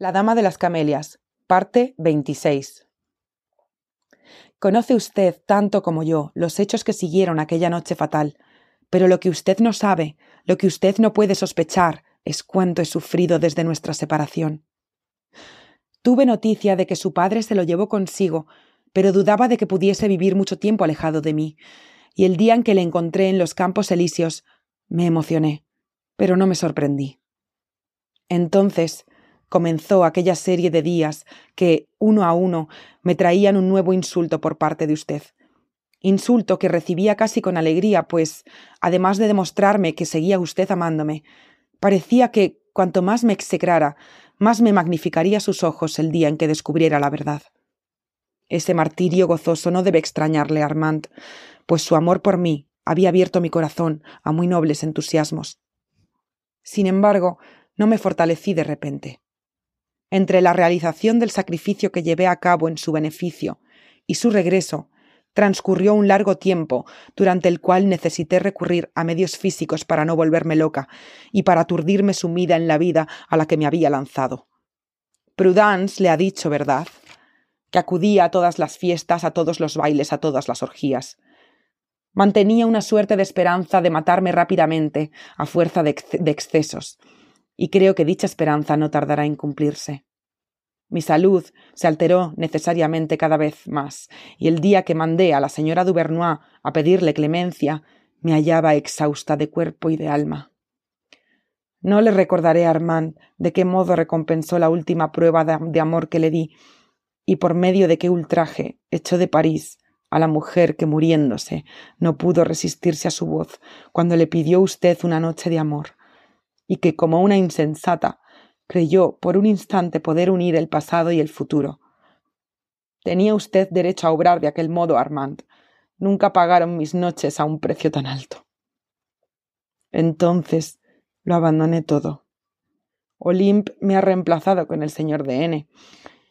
La Dama de las Camelias, parte 26. Conoce usted tanto como yo los hechos que siguieron aquella noche fatal, pero lo que usted no sabe, lo que usted no puede sospechar, es cuánto he sufrido desde nuestra separación. Tuve noticia de que su padre se lo llevó consigo, pero dudaba de que pudiese vivir mucho tiempo alejado de mí, y el día en que le encontré en los campos elíseos me emocioné, pero no me sorprendí. Entonces comenzó aquella serie de días que, uno a uno, me traían un nuevo insulto por parte de usted. Insulto que recibía casi con alegría, pues, además de demostrarme que seguía usted amándome, parecía que, cuanto más me execrara, más me magnificaría sus ojos el día en que descubriera la verdad. Ese martirio gozoso no debe extrañarle a Armand, pues su amor por mí había abierto mi corazón a muy nobles entusiasmos. Sin embargo, no me fortalecí de repente entre la realización del sacrificio que llevé a cabo en su beneficio y su regreso, transcurrió un largo tiempo, durante el cual necesité recurrir a medios físicos para no volverme loca y para aturdirme sumida en la vida a la que me había lanzado. Prudence le ha dicho, ¿verdad? que acudía a todas las fiestas, a todos los bailes, a todas las orgías. Mantenía una suerte de esperanza de matarme rápidamente, a fuerza de, de excesos, y creo que dicha esperanza no tardará en cumplirse. Mi salud se alteró necesariamente cada vez más, y el día que mandé a la señora Duvernois a pedirle clemencia, me hallaba exhausta de cuerpo y de alma. No le recordaré a Armand de qué modo recompensó la última prueba de amor que le di, y por medio de qué ultraje echó de París a la mujer que muriéndose no pudo resistirse a su voz cuando le pidió usted una noche de amor y que como una insensata creyó por un instante poder unir el pasado y el futuro. Tenía usted derecho a obrar de aquel modo, Armand. Nunca pagaron mis noches a un precio tan alto. Entonces lo abandoné todo. Olympe me ha reemplazado con el señor de N.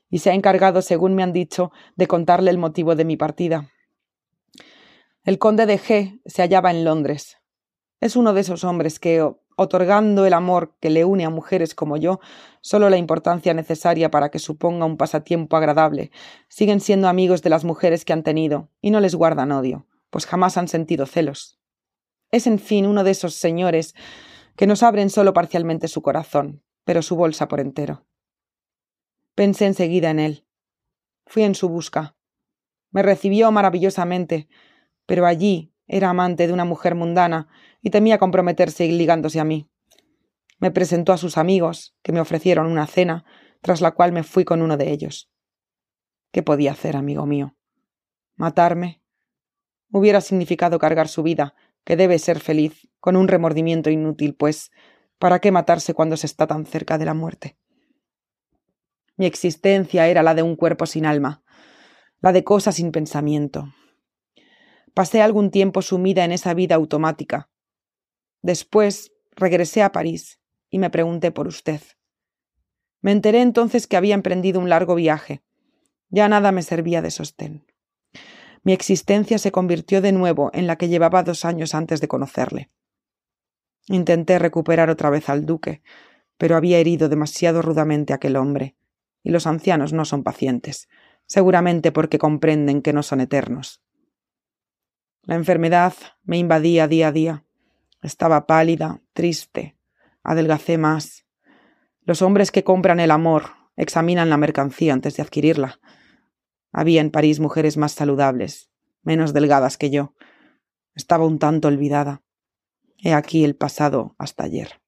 y se ha encargado, según me han dicho, de contarle el motivo de mi partida. El conde de G se hallaba en Londres. Es uno de esos hombres que, otorgando el amor que le une a mujeres como yo solo la importancia necesaria para que suponga un pasatiempo agradable, siguen siendo amigos de las mujeres que han tenido y no les guardan odio, pues jamás han sentido celos. Es, en fin, uno de esos señores que nos abren solo parcialmente su corazón, pero su bolsa por entero. Pensé enseguida en él. Fui en su busca. Me recibió maravillosamente, pero allí era amante de una mujer mundana y temía comprometerse ligándose a mí. Me presentó a sus amigos, que me ofrecieron una cena, tras la cual me fui con uno de ellos. ¿Qué podía hacer, amigo mío? ¿Matarme? Hubiera significado cargar su vida, que debe ser feliz, con un remordimiento inútil, pues ¿para qué matarse cuando se está tan cerca de la muerte? Mi existencia era la de un cuerpo sin alma, la de cosas sin pensamiento, Pasé algún tiempo sumida en esa vida automática. Después regresé a París y me pregunté por usted. Me enteré entonces que había emprendido un largo viaje. Ya nada me servía de sostén. Mi existencia se convirtió de nuevo en la que llevaba dos años antes de conocerle. Intenté recuperar otra vez al duque, pero había herido demasiado rudamente a aquel hombre, y los ancianos no son pacientes, seguramente porque comprenden que no son eternos. La enfermedad me invadía día a día. Estaba pálida, triste, adelgacé más. Los hombres que compran el amor examinan la mercancía antes de adquirirla. Había en París mujeres más saludables, menos delgadas que yo. Estaba un tanto olvidada. He aquí el pasado hasta ayer.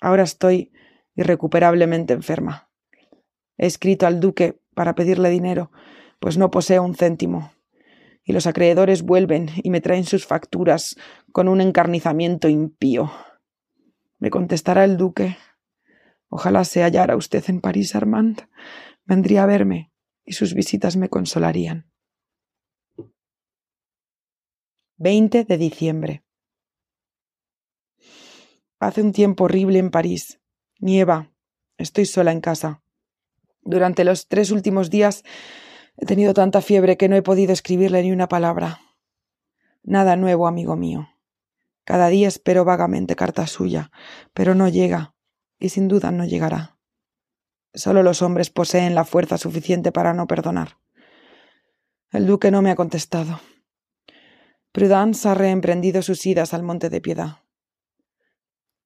Ahora estoy irrecuperablemente enferma. He escrito al duque para pedirle dinero, pues no poseo un céntimo y los acreedores vuelven y me traen sus facturas con un encarnizamiento impío. Me contestará el duque. Ojalá se hallara usted en París, Armand. Vendría a verme y sus visitas me consolarían. 20 de diciembre. Hace un tiempo horrible en París. Nieva. Estoy sola en casa. Durante los tres últimos días He tenido tanta fiebre que no he podido escribirle ni una palabra. Nada nuevo, amigo mío. Cada día espero vagamente carta suya, pero no llega, y sin duda no llegará. Solo los hombres poseen la fuerza suficiente para no perdonar. El duque no me ha contestado. Prudence ha reemprendido sus idas al monte de piedad.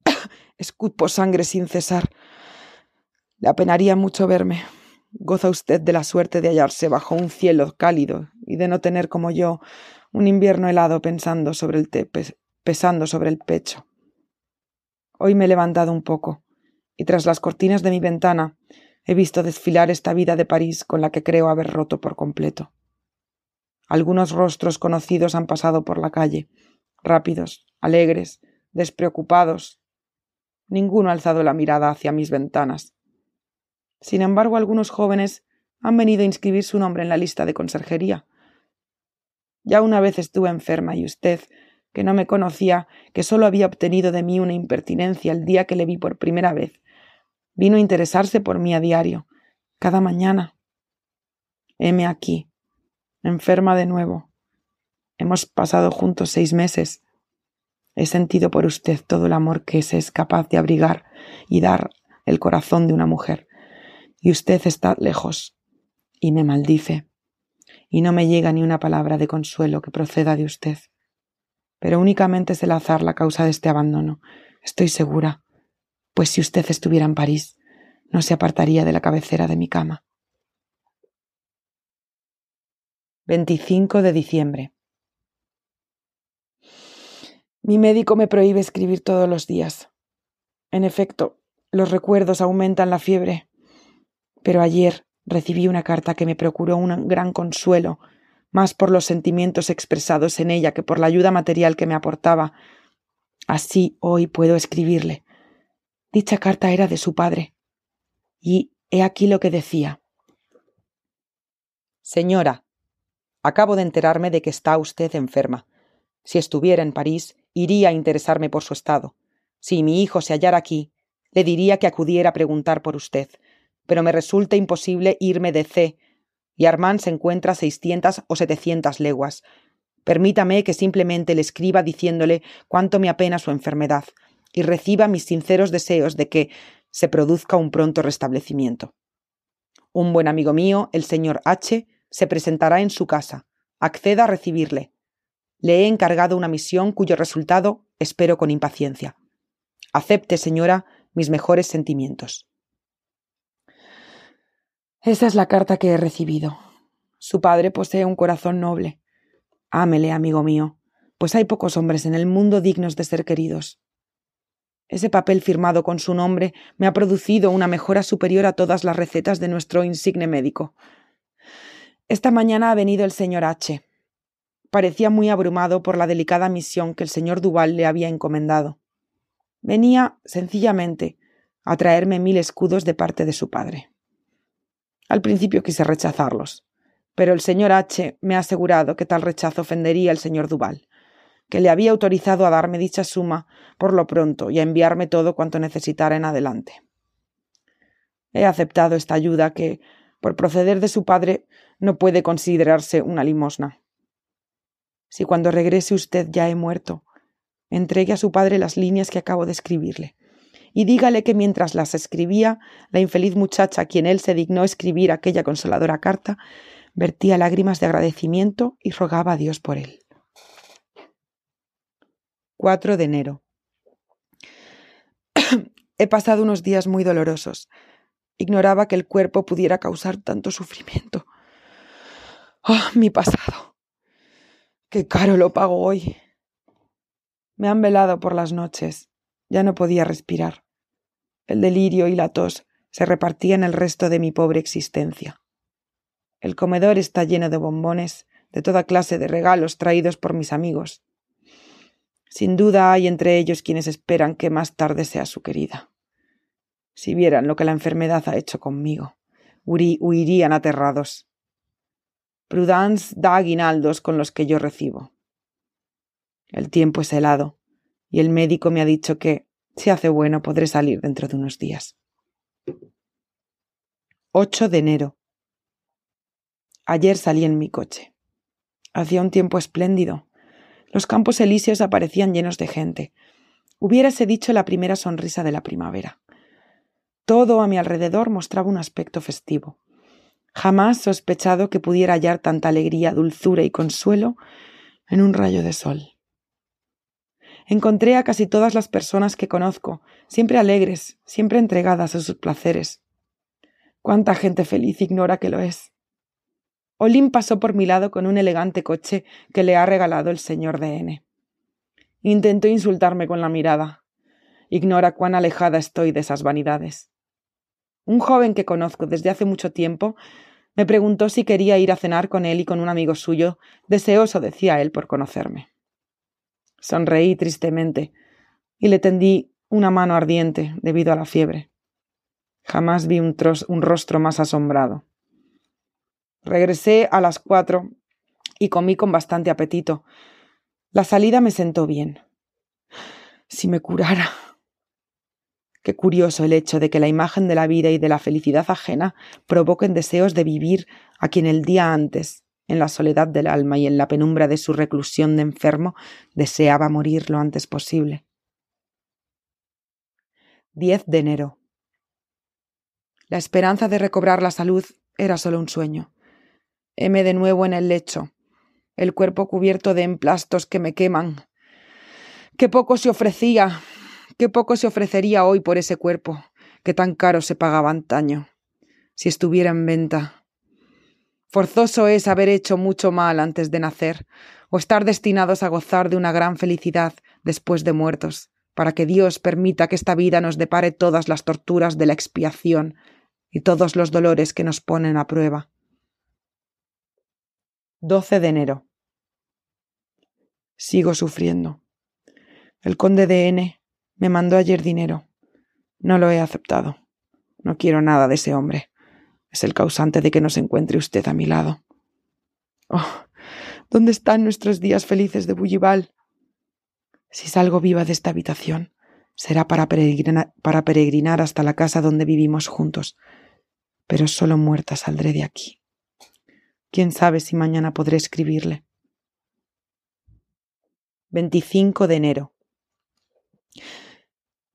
Escupo sangre sin cesar. Le apenaría mucho verme. Goza usted de la suerte de hallarse bajo un cielo cálido y de no tener como yo un invierno helado pensando sobre el pesando sobre el pecho. Hoy me he levantado un poco y tras las cortinas de mi ventana he visto desfilar esta vida de París con la que creo haber roto por completo. Algunos rostros conocidos han pasado por la calle, rápidos, alegres, despreocupados. Ninguno ha alzado la mirada hacia mis ventanas. Sin embargo, algunos jóvenes han venido a inscribir su nombre en la lista de conserjería. Ya una vez estuve enferma y usted, que no me conocía, que solo había obtenido de mí una impertinencia el día que le vi por primera vez, vino a interesarse por mí a diario, cada mañana. Heme aquí, enferma de nuevo. Hemos pasado juntos seis meses. He sentido por usted todo el amor que se es capaz de abrigar y dar el corazón de una mujer. Y usted está lejos y me maldice. Y no me llega ni una palabra de consuelo que proceda de usted pero únicamente es el azar la causa de este abandono. Estoy segura, pues si usted estuviera en París, no se apartaría de la cabecera de mi cama. 25 de diciembre. Mi médico me prohíbe escribir todos los días. En efecto, los recuerdos aumentan la fiebre. Pero ayer recibí una carta que me procuró un gran consuelo más por los sentimientos expresados en ella que por la ayuda material que me aportaba. Así hoy puedo escribirle. Dicha carta era de su padre. Y he aquí lo que decía. Señora, acabo de enterarme de que está usted enferma. Si estuviera en París, iría a interesarme por su estado. Si mi hijo se hallara aquí, le diría que acudiera a preguntar por usted, pero me resulta imposible irme de C y Armand se encuentra a seiscientas o setecientas leguas. Permítame que simplemente le escriba diciéndole cuánto me apena su enfermedad y reciba mis sinceros deseos de que se produzca un pronto restablecimiento. Un buen amigo mío, el señor H., se presentará en su casa. Acceda a recibirle. Le he encargado una misión cuyo resultado espero con impaciencia. Acepte, señora, mis mejores sentimientos. Esa es la carta que he recibido. Su padre posee un corazón noble. Ámele, amigo mío, pues hay pocos hombres en el mundo dignos de ser queridos. Ese papel firmado con su nombre me ha producido una mejora superior a todas las recetas de nuestro insigne médico. Esta mañana ha venido el señor H. Parecía muy abrumado por la delicada misión que el señor Duval le había encomendado. Venía, sencillamente, a traerme mil escudos de parte de su padre. Al principio quise rechazarlos, pero el señor H. me ha asegurado que tal rechazo ofendería al señor Duval, que le había autorizado a darme dicha suma por lo pronto y a enviarme todo cuanto necesitara en adelante. He aceptado esta ayuda que, por proceder de su padre, no puede considerarse una limosna. Si cuando regrese usted ya he muerto, entregue a su padre las líneas que acabo de escribirle y dígale que mientras las escribía, la infeliz muchacha a quien él se dignó escribir aquella consoladora carta, vertía lágrimas de agradecimiento y rogaba a Dios por él. 4 de enero. He pasado unos días muy dolorosos. Ignoraba que el cuerpo pudiera causar tanto sufrimiento. ¡Oh, mi pasado! ¡Qué caro lo pago hoy! Me han velado por las noches. Ya no podía respirar. El delirio y la tos se repartían el resto de mi pobre existencia. El comedor está lleno de bombones, de toda clase de regalos traídos por mis amigos. Sin duda hay entre ellos quienes esperan que más tarde sea su querida. Si vieran lo que la enfermedad ha hecho conmigo, huirían aterrados. Prudence da aguinaldos con los que yo recibo. El tiempo es helado, y el médico me ha dicho que, si hace bueno, podré salir dentro de unos días. 8 de enero. Ayer salí en mi coche. Hacía un tiempo espléndido. Los campos elíseos aparecían llenos de gente. Hubiérase dicho la primera sonrisa de la primavera. Todo a mi alrededor mostraba un aspecto festivo. Jamás sospechado que pudiera hallar tanta alegría, dulzura y consuelo en un rayo de sol. Encontré a casi todas las personas que conozco, siempre alegres, siempre entregadas a sus placeres. Cuánta gente feliz ignora que lo es. Olin pasó por mi lado con un elegante coche que le ha regalado el señor de N. Intentó insultarme con la mirada. Ignora cuán alejada estoy de esas vanidades. Un joven que conozco desde hace mucho tiempo me preguntó si quería ir a cenar con él y con un amigo suyo, deseoso, decía él, por conocerme. Sonreí tristemente y le tendí una mano ardiente debido a la fiebre. Jamás vi un, rostro más asombrado. Regresé a las cuatro y comí con bastante apetito. La salida me sentó bien. Si me curara. Qué curioso el hecho de que la imagen de la vida y de la felicidad ajena provoquen deseos de vivir a quien el día antes, en la soledad del alma y en la penumbra de su reclusión de enfermo, deseaba morir lo antes posible. 10 de enero. La esperanza de recobrar la salud era solo un sueño. Heme de nuevo en el lecho, el cuerpo cubierto de emplastos que me queman. Qué poco se ofrecía, qué poco se ofrecería hoy por ese cuerpo, que tan caro se pagaba antaño, si estuviera en venta. Forzoso es haber hecho mucho mal antes de nacer, o estar destinados a gozar de una gran felicidad después de muertos, para que Dios permita que esta vida nos depare todas las torturas de la expiación y todos los dolores que nos ponen a prueba. 12 de enero. Sigo sufriendo. El conde de N me mandó ayer dinero. No lo he aceptado. No quiero nada de ese hombre. Es el causante de que no se encuentre usted a mi lado. Oh, ¿dónde están nuestros días felices de Bullival? Si salgo viva de esta habitación, será para peregrinar, para peregrinar hasta la casa donde vivimos juntos. Pero solo muerta saldré de aquí. Quién sabe si mañana podré escribirle. 25 de enero.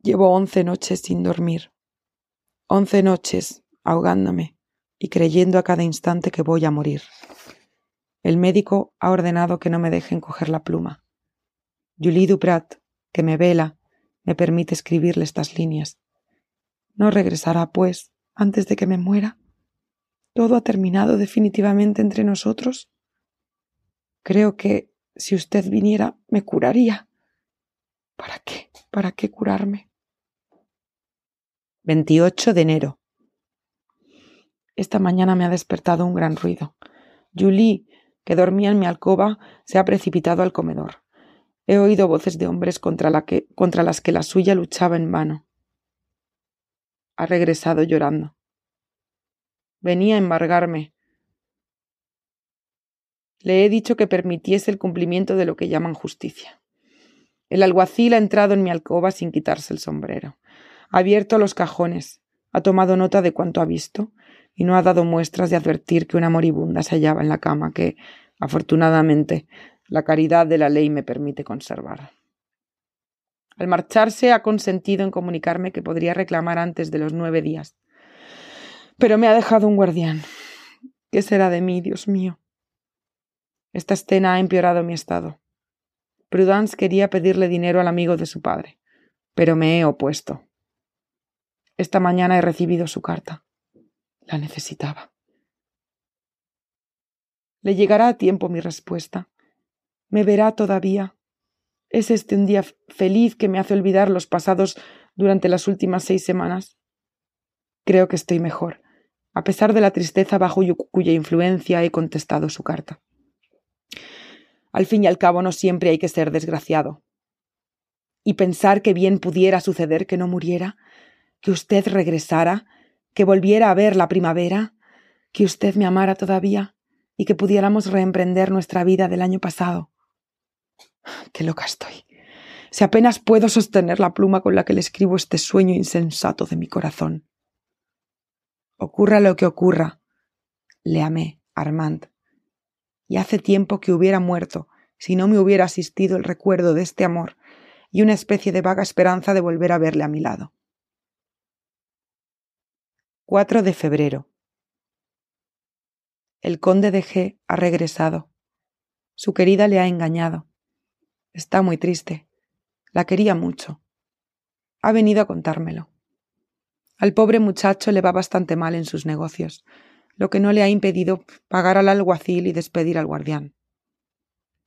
Llevo once noches sin dormir. Once noches ahogándome y creyendo a cada instante que voy a morir. El médico ha ordenado que no me dejen coger la pluma. Julie Duprat, que me vela, me permite escribirle estas líneas. ¿No regresará, pues, antes de que me muera? ¿Todo ha terminado definitivamente entre nosotros? Creo que si usted viniera me curaría. ¿Para qué? ¿Para qué curarme? 28 de enero. Esta mañana me ha despertado un gran ruido. Julie, que dormía en mi alcoba, se ha precipitado al comedor. He oído voces de hombres contra, contra las que la suya luchaba en vano. Ha regresado llorando venía a embargarme. Le he dicho que permitiese el cumplimiento de lo que llaman justicia. El alguacil ha entrado en mi alcoba sin quitarse el sombrero. Ha abierto los cajones, ha tomado nota de cuanto ha visto y no ha dado muestras de advertir que una moribunda se hallaba en la cama que, afortunadamente, la caridad de la ley me permite conservar. Al marcharse ha consentido en comunicarme que podría reclamar antes de los nueve días. Pero me ha dejado un guardián. ¿Qué será de mí, Dios mío? Esta escena ha empeorado mi estado. Prudence quería pedirle dinero al amigo de su padre, pero me he opuesto. Esta mañana he recibido su carta. La necesitaba. Le llegará a tiempo mi respuesta. Me verá todavía. ¿Es este un día feliz que me hace olvidar los pasados durante las últimas seis semanas? Creo que estoy mejor a pesar de la tristeza bajo cuya influencia he contestado su carta. Al fin y al cabo no siempre hay que ser desgraciado. Y pensar que bien pudiera suceder que no muriera, que usted regresara, que volviera a ver la primavera, que usted me amara todavía y que pudiéramos reemprender nuestra vida del año pasado. Qué loca estoy. Si apenas puedo sostener la pluma con la que le escribo este sueño insensato de mi corazón. Ocurra lo que ocurra, le amé, Armand, y hace tiempo que hubiera muerto si no me hubiera asistido el recuerdo de este amor y una especie de vaga esperanza de volver a verle a mi lado. 4 de febrero. El conde de G ha regresado. Su querida le ha engañado. Está muy triste. La quería mucho. Ha venido a contármelo. Al pobre muchacho le va bastante mal en sus negocios, lo que no le ha impedido pagar al alguacil y despedir al guardián.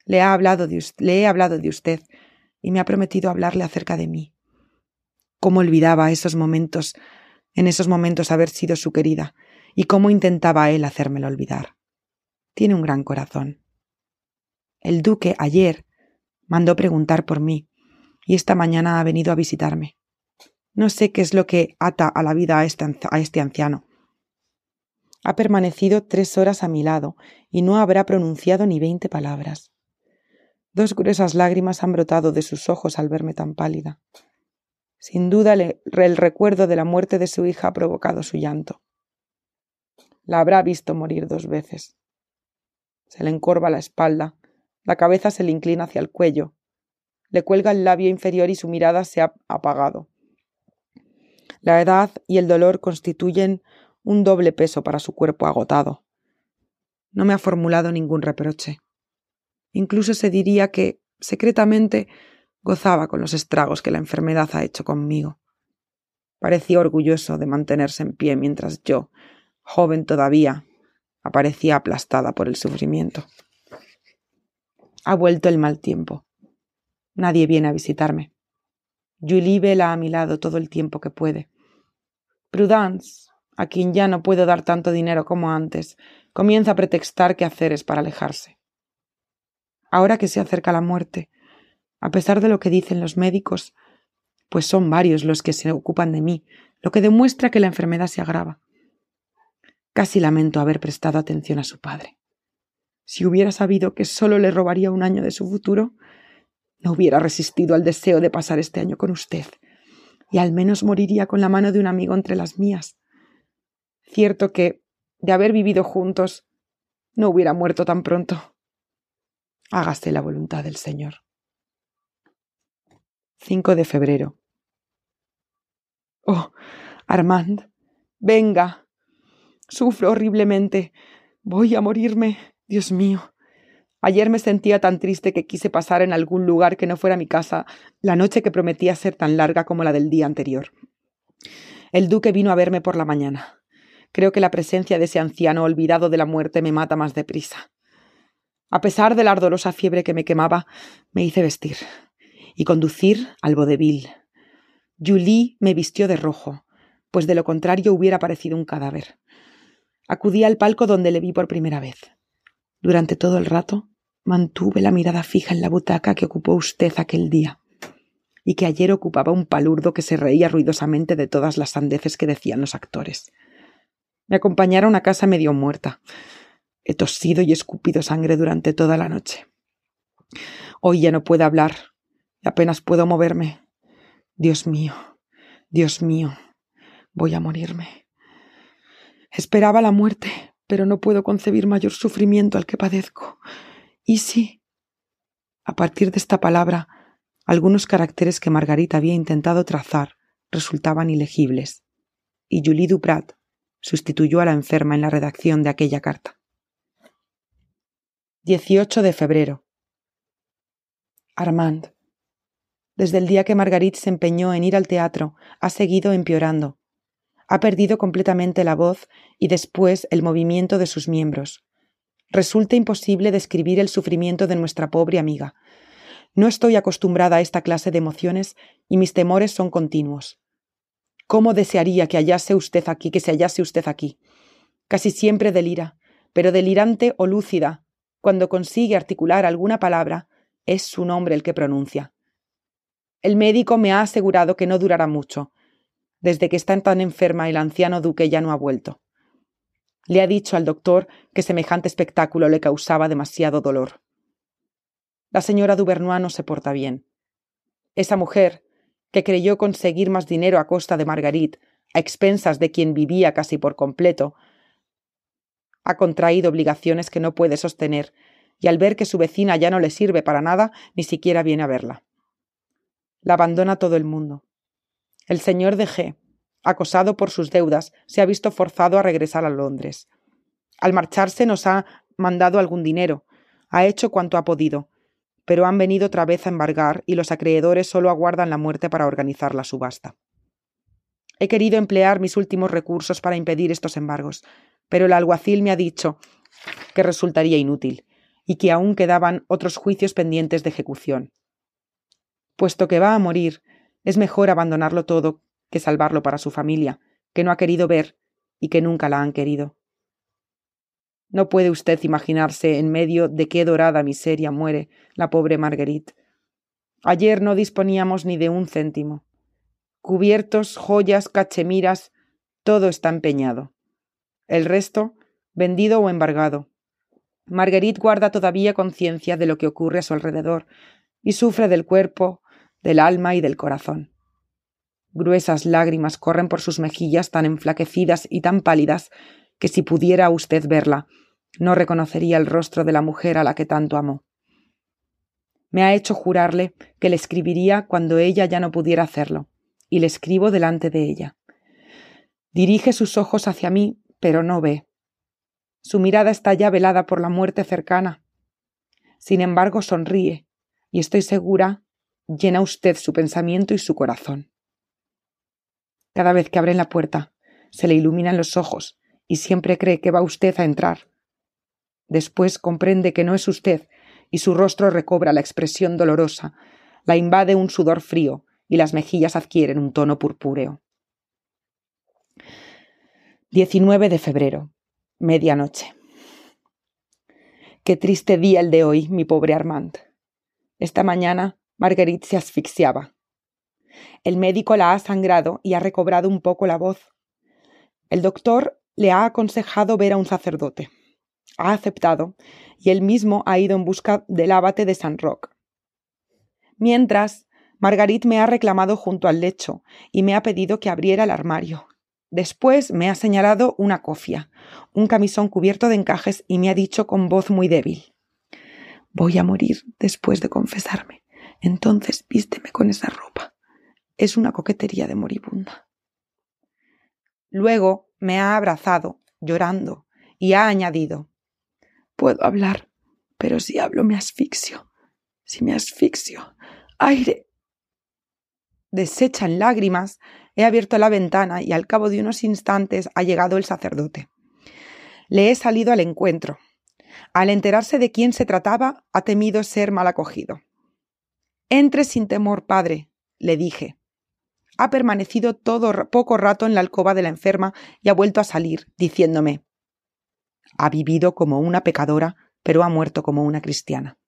Le, ha hablado de le he hablado de usted y me ha prometido hablarle acerca de mí. Cómo olvidaba esos momentos, en esos momentos haber sido su querida, y cómo intentaba él hacérmelo olvidar. Tiene un gran corazón. El duque ayer mandó preguntar por mí, y esta mañana ha venido a visitarme. No sé qué es lo que ata a la vida a este, a este anciano. Ha permanecido tres horas a mi lado y no habrá pronunciado ni veinte palabras. Dos gruesas lágrimas han brotado de sus ojos al verme tan pálida. Sin duda el recuerdo de la muerte de su hija ha provocado su llanto. La habrá visto morir dos veces. Se le encorva la espalda, la cabeza se le inclina hacia el cuello, le cuelga el labio inferior y su mirada se ha apagado. La edad y el dolor constituyen un doble peso para su cuerpo agotado. No me ha formulado ningún reproche. Incluso se diría que, secretamente, gozaba con los estragos que la enfermedad ha hecho conmigo. Parecía orgulloso de mantenerse en pie mientras yo, joven todavía, aparecía aplastada por el sufrimiento. Ha vuelto el mal tiempo. Nadie viene a visitarme. Julie vela a mi lado todo el tiempo que puede. Prudence, a quien ya no puedo dar tanto dinero como antes, comienza a pretextar quehaceres para alejarse. Ahora que se acerca la muerte, a pesar de lo que dicen los médicos, pues son varios los que se ocupan de mí, lo que demuestra que la enfermedad se agrava. Casi lamento haber prestado atención a su padre. Si hubiera sabido que solo le robaría un año de su futuro, no hubiera resistido al deseo de pasar este año con usted y al menos moriría con la mano de un amigo entre las mías. Cierto que, de haber vivido juntos, no hubiera muerto tan pronto. Hágase la voluntad del Señor. 5 de febrero. Oh, Armand, venga. Sufro horriblemente. Voy a morirme. Dios mío. Ayer me sentía tan triste que quise pasar en algún lugar que no fuera mi casa la noche que prometía ser tan larga como la del día anterior. El duque vino a verme por la mañana. Creo que la presencia de ese anciano olvidado de la muerte me mata más deprisa. A pesar de la ardorosa fiebre que me quemaba, me hice vestir y conducir al vodevil. Julie me vistió de rojo, pues de lo contrario hubiera parecido un cadáver. Acudí al palco donde le vi por primera vez. Durante todo el rato mantuve la mirada fija en la butaca que ocupó usted aquel día y que ayer ocupaba un palurdo que se reía ruidosamente de todas las sandeces que decían los actores. Me acompañaron a casa medio muerta. He tosido y escupido sangre durante toda la noche. Hoy ya no puedo hablar y apenas puedo moverme. Dios mío, Dios mío, voy a morirme. Esperaba la muerte, pero no puedo concebir mayor sufrimiento al que padezco. ¿Y si? A partir de esta palabra, algunos caracteres que Margarita había intentado trazar resultaban ilegibles, y Julie Duprat sustituyó a la enferma en la redacción de aquella carta. 18 de febrero. Armand. Desde el día que Marguerite se empeñó en ir al teatro, ha seguido empeorando. Ha perdido completamente la voz y después el movimiento de sus miembros resulta imposible describir el sufrimiento de nuestra pobre amiga. No estoy acostumbrada a esta clase de emociones y mis temores son continuos. ¿Cómo desearía que hallase usted aquí, que se hallase usted aquí? Casi siempre delira, pero delirante o lúcida, cuando consigue articular alguna palabra, es su nombre el que pronuncia. El médico me ha asegurado que no durará mucho. Desde que está tan enferma el anciano duque ya no ha vuelto. Le ha dicho al doctor que semejante espectáculo le causaba demasiado dolor. La señora Duvernois no se porta bien. Esa mujer, que creyó conseguir más dinero a costa de Marguerite, a expensas de quien vivía casi por completo, ha contraído obligaciones que no puede sostener, y al ver que su vecina ya no le sirve para nada, ni siquiera viene a verla. La abandona todo el mundo. El señor de G, acosado por sus deudas, se ha visto forzado a regresar a Londres. Al marcharse nos ha mandado algún dinero, ha hecho cuanto ha podido, pero han venido otra vez a embargar y los acreedores solo aguardan la muerte para organizar la subasta. He querido emplear mis últimos recursos para impedir estos embargos, pero el alguacil me ha dicho que resultaría inútil y que aún quedaban otros juicios pendientes de ejecución. Puesto que va a morir, es mejor abandonarlo todo que salvarlo para su familia, que no ha querido ver y que nunca la han querido. No puede usted imaginarse en medio de qué dorada miseria muere la pobre Marguerite. Ayer no disponíamos ni de un céntimo. Cubiertos, joyas, cachemiras, todo está empeñado. El resto, vendido o embargado. Marguerite guarda todavía conciencia de lo que ocurre a su alrededor y sufre del cuerpo, del alma y del corazón. Gruesas lágrimas corren por sus mejillas tan enflaquecidas y tan pálidas que si pudiera usted verla, no reconocería el rostro de la mujer a la que tanto amó. Me ha hecho jurarle que le escribiría cuando ella ya no pudiera hacerlo, y le escribo delante de ella. Dirige sus ojos hacia mí, pero no ve. Su mirada está ya velada por la muerte cercana. Sin embargo, sonríe, y estoy segura, llena usted su pensamiento y su corazón. Cada vez que abren la puerta, se le iluminan los ojos, y siempre cree que va usted a entrar, Después comprende que no es usted, y su rostro recobra la expresión dolorosa, la invade un sudor frío, y las mejillas adquieren un tono purpúreo. 19 de febrero, medianoche. Qué triste día el de hoy, mi pobre Armand. Esta mañana Marguerite se asfixiaba. El médico la ha sangrado y ha recobrado un poco la voz. El doctor le ha aconsejado ver a un sacerdote ha aceptado y él mismo ha ido en busca del abate de San Roque. Mientras, Margarit me ha reclamado junto al lecho y me ha pedido que abriera el armario. Después me ha señalado una cofia, un camisón cubierto de encajes y me ha dicho con voz muy débil Voy a morir después de confesarme. Entonces vísteme con esa ropa. Es una coquetería de moribunda. Luego me ha abrazado, llorando, y ha añadido Puedo hablar, pero si hablo me asfixio. Si me asfixio. Aire. Deshecha en lágrimas, he abierto la ventana y al cabo de unos instantes ha llegado el sacerdote. Le he salido al encuentro. Al enterarse de quién se trataba, ha temido ser mal acogido. Entre sin temor, padre, le dije. Ha permanecido todo poco rato en la alcoba de la enferma y ha vuelto a salir, diciéndome ha vivido como una pecadora, pero ha muerto como una cristiana.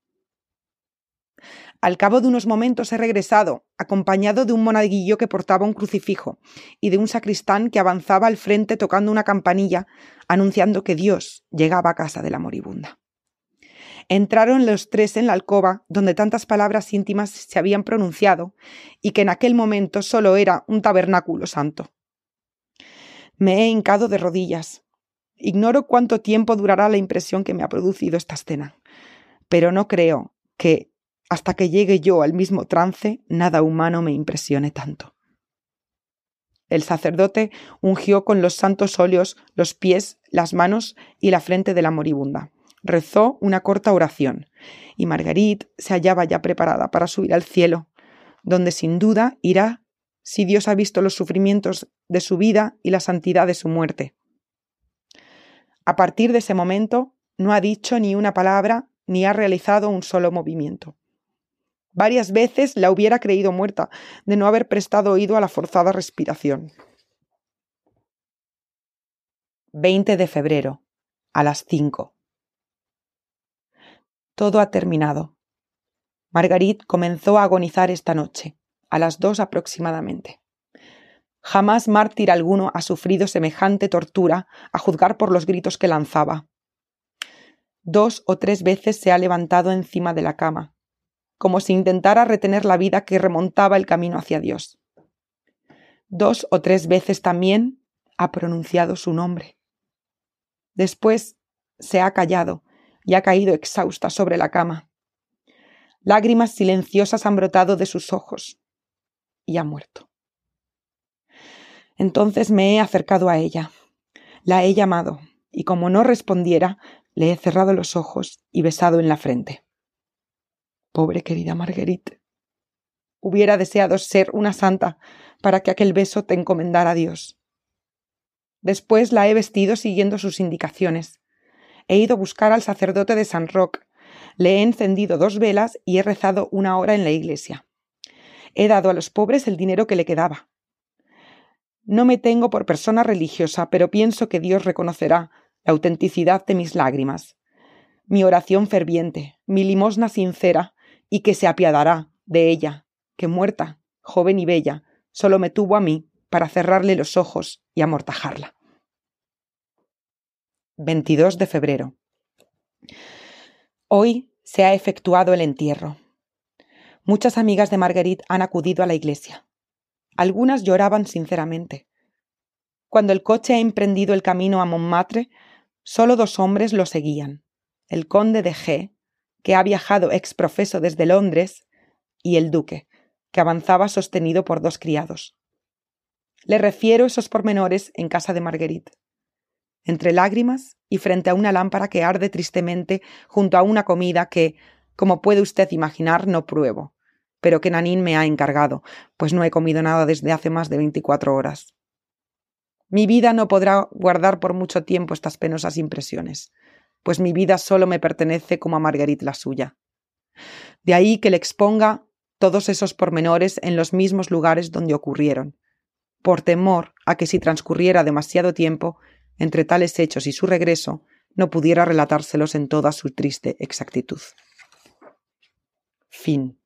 Al cabo de unos momentos he regresado, acompañado de un monaguillo que portaba un crucifijo y de un sacristán que avanzaba al frente tocando una campanilla, anunciando que Dios llegaba a casa de la moribunda. Entraron los tres en la alcoba, donde tantas palabras íntimas se habían pronunciado, y que en aquel momento solo era un tabernáculo santo. Me he hincado de rodillas, Ignoro cuánto tiempo durará la impresión que me ha producido esta escena, pero no creo que, hasta que llegue yo al mismo trance, nada humano me impresione tanto. El sacerdote ungió con los santos óleos los pies, las manos y la frente de la moribunda. Rezó una corta oración, y Marguerite se hallaba ya preparada para subir al cielo, donde sin duda irá si Dios ha visto los sufrimientos de su vida y la santidad de su muerte. A partir de ese momento, no ha dicho ni una palabra ni ha realizado un solo movimiento. Varias veces la hubiera creído muerta de no haber prestado oído a la forzada respiración. 20 de febrero, a las 5. Todo ha terminado. Margarit comenzó a agonizar esta noche, a las dos aproximadamente. Jamás mártir alguno ha sufrido semejante tortura, a juzgar por los gritos que lanzaba. Dos o tres veces se ha levantado encima de la cama, como si intentara retener la vida que remontaba el camino hacia Dios. Dos o tres veces también ha pronunciado su nombre. Después se ha callado y ha caído exhausta sobre la cama. Lágrimas silenciosas han brotado de sus ojos y ha muerto. Entonces me he acercado a ella. La he llamado, y como no respondiera, le he cerrado los ojos y besado en la frente. Pobre querida Marguerite. Hubiera deseado ser una santa para que aquel beso te encomendara a Dios. Después la he vestido siguiendo sus indicaciones. He ido a buscar al sacerdote de San Roque, le he encendido dos velas y he rezado una hora en la iglesia. He dado a los pobres el dinero que le quedaba. No me tengo por persona religiosa, pero pienso que Dios reconocerá la autenticidad de mis lágrimas, mi oración ferviente, mi limosna sincera, y que se apiadará de ella, que muerta, joven y bella, solo me tuvo a mí para cerrarle los ojos y amortajarla. 22 de febrero. Hoy se ha efectuado el entierro. Muchas amigas de Marguerite han acudido a la iglesia. Algunas lloraban sinceramente. Cuando el coche ha emprendido el camino a Montmartre, solo dos hombres lo seguían: el conde de G, que ha viajado ex profeso desde Londres, y el duque, que avanzaba sostenido por dos criados. Le refiero esos pormenores en casa de Marguerite entre lágrimas y frente a una lámpara que arde tristemente junto a una comida que, como puede usted imaginar, no pruebo, pero que Nanín me ha encargado, pues no he comido nada desde hace más de veinticuatro horas. Mi vida no podrá guardar por mucho tiempo estas penosas impresiones, pues mi vida solo me pertenece como a Marguerite la suya. De ahí que le exponga todos esos pormenores en los mismos lugares donde ocurrieron, por temor a que si transcurriera demasiado tiempo entre tales hechos y su regreso, no pudiera relatárselos en toda su triste exactitud. Fin.